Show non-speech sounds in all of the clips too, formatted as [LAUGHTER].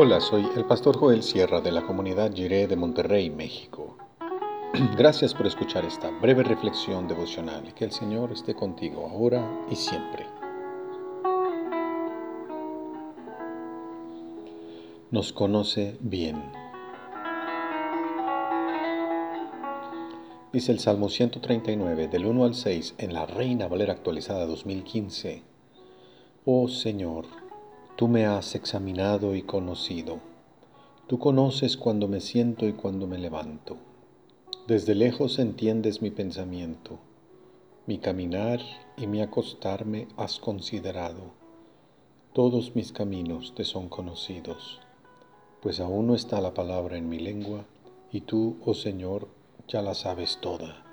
Hola, soy el pastor Joel Sierra de la comunidad Jiré de Monterrey, México. [CLEARS THROAT] Gracias por escuchar esta breve reflexión devocional que el Señor esté contigo ahora y siempre. Nos conoce bien. Dice el Salmo 139 del 1 al 6 en la Reina Valera actualizada 2015. Oh Señor, Tú me has examinado y conocido. Tú conoces cuando me siento y cuando me levanto. Desde lejos entiendes mi pensamiento. Mi caminar y mi acostarme has considerado. Todos mis caminos te son conocidos, pues aún no está la palabra en mi lengua, y tú, oh Señor, ya la sabes toda.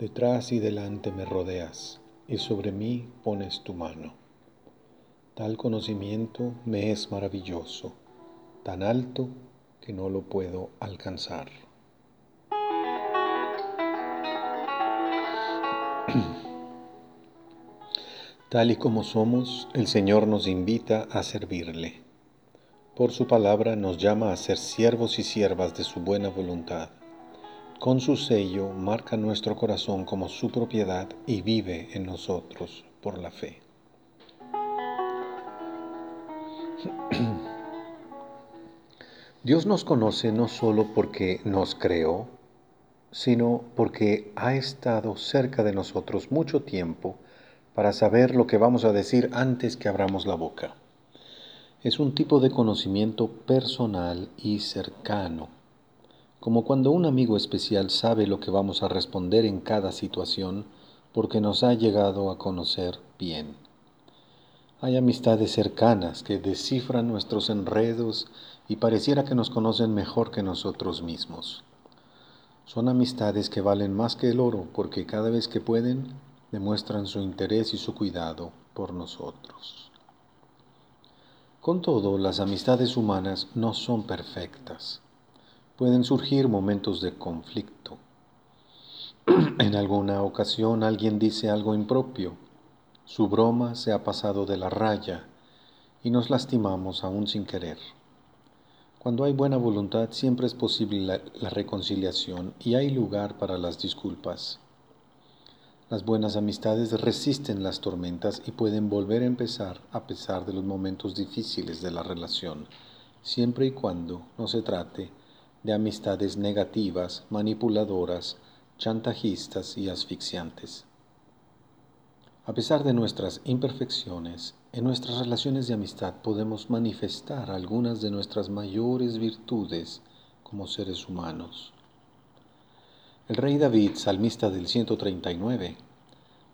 Detrás y delante me rodeas, y sobre mí pones tu mano. Tal conocimiento me es maravilloso, tan alto que no lo puedo alcanzar. [CLEARS THROAT] Tal y como somos, el Señor nos invita a servirle. Por su palabra nos llama a ser siervos y siervas de su buena voluntad. Con su sello marca nuestro corazón como su propiedad y vive en nosotros por la fe. [CLEARS THROAT] Dios nos conoce no solo porque nos creó, sino porque ha estado cerca de nosotros mucho tiempo para saber lo que vamos a decir antes que abramos la boca. Es un tipo de conocimiento personal y cercano, como cuando un amigo especial sabe lo que vamos a responder en cada situación porque nos ha llegado a conocer bien. Hay amistades cercanas que descifran nuestros enredos y pareciera que nos conocen mejor que nosotros mismos. Son amistades que valen más que el oro porque cada vez que pueden demuestran su interés y su cuidado por nosotros. Con todo, las amistades humanas no son perfectas. Pueden surgir momentos de conflicto. [CLEARS THROAT] en alguna ocasión alguien dice algo impropio su broma se ha pasado de la raya y nos lastimamos aún sin querer. Cuando hay buena voluntad siempre es posible la, reconciliación y hay lugar para las disculpas. Las buenas amistades resisten las tormentas y pueden volver a empezar a pesar de los momentos difíciles de la relación, siempre y cuando no se trate de amistades negativas, manipuladoras, chantajistas y asfixiantes. A pesar de nuestras imperfecciones, en nuestras relaciones de amistad podemos manifestar algunas de nuestras mayores virtudes como seres humanos. El rey David, salmista del 139,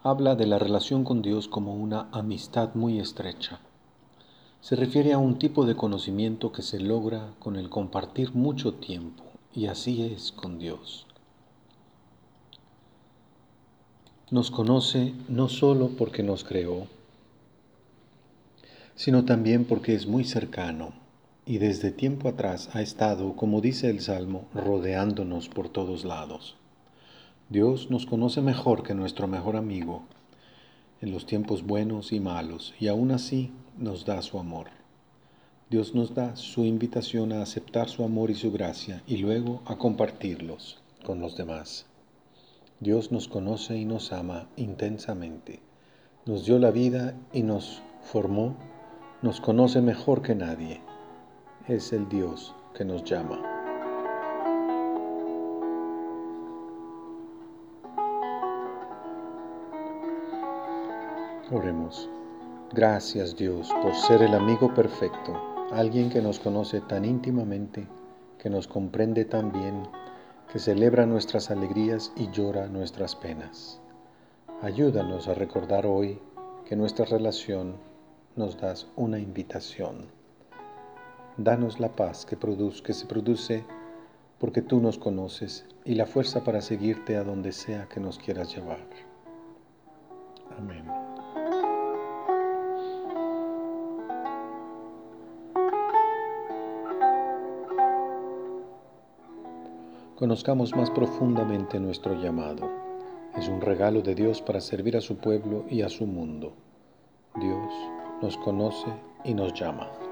habla de la relación con Dios como una amistad muy estrecha. Se refiere a un tipo de conocimiento que se logra con el compartir mucho tiempo, y así es con Dios. Nos conoce no solo porque nos creó, sino también porque es muy cercano y desde tiempo atrás ha estado, como dice el Salmo, rodeándonos por todos lados. Dios nos conoce mejor que nuestro mejor amigo en los tiempos buenos y malos y aún así nos da su amor. Dios nos da su invitación a aceptar su amor y su gracia y luego a compartirlos con los demás. Dios nos conoce y nos ama intensamente. Nos dio la vida y nos formó. Nos conoce mejor que nadie. Es el Dios que nos llama. Oremos. Gracias Dios por ser el amigo perfecto, alguien que nos conoce tan íntimamente, que nos comprende tan bien que celebra nuestras alegrías y llora nuestras penas. Ayúdanos a recordar hoy que nuestra relación nos das una invitación. Danos la paz que, que se produce porque tú nos conoces y la fuerza para seguirte a donde sea que nos quieras llevar. Amén. Conozcamos más profundamente nuestro llamado. Es un regalo de Dios para servir a su pueblo y a su mundo. Dios nos conoce y nos llama.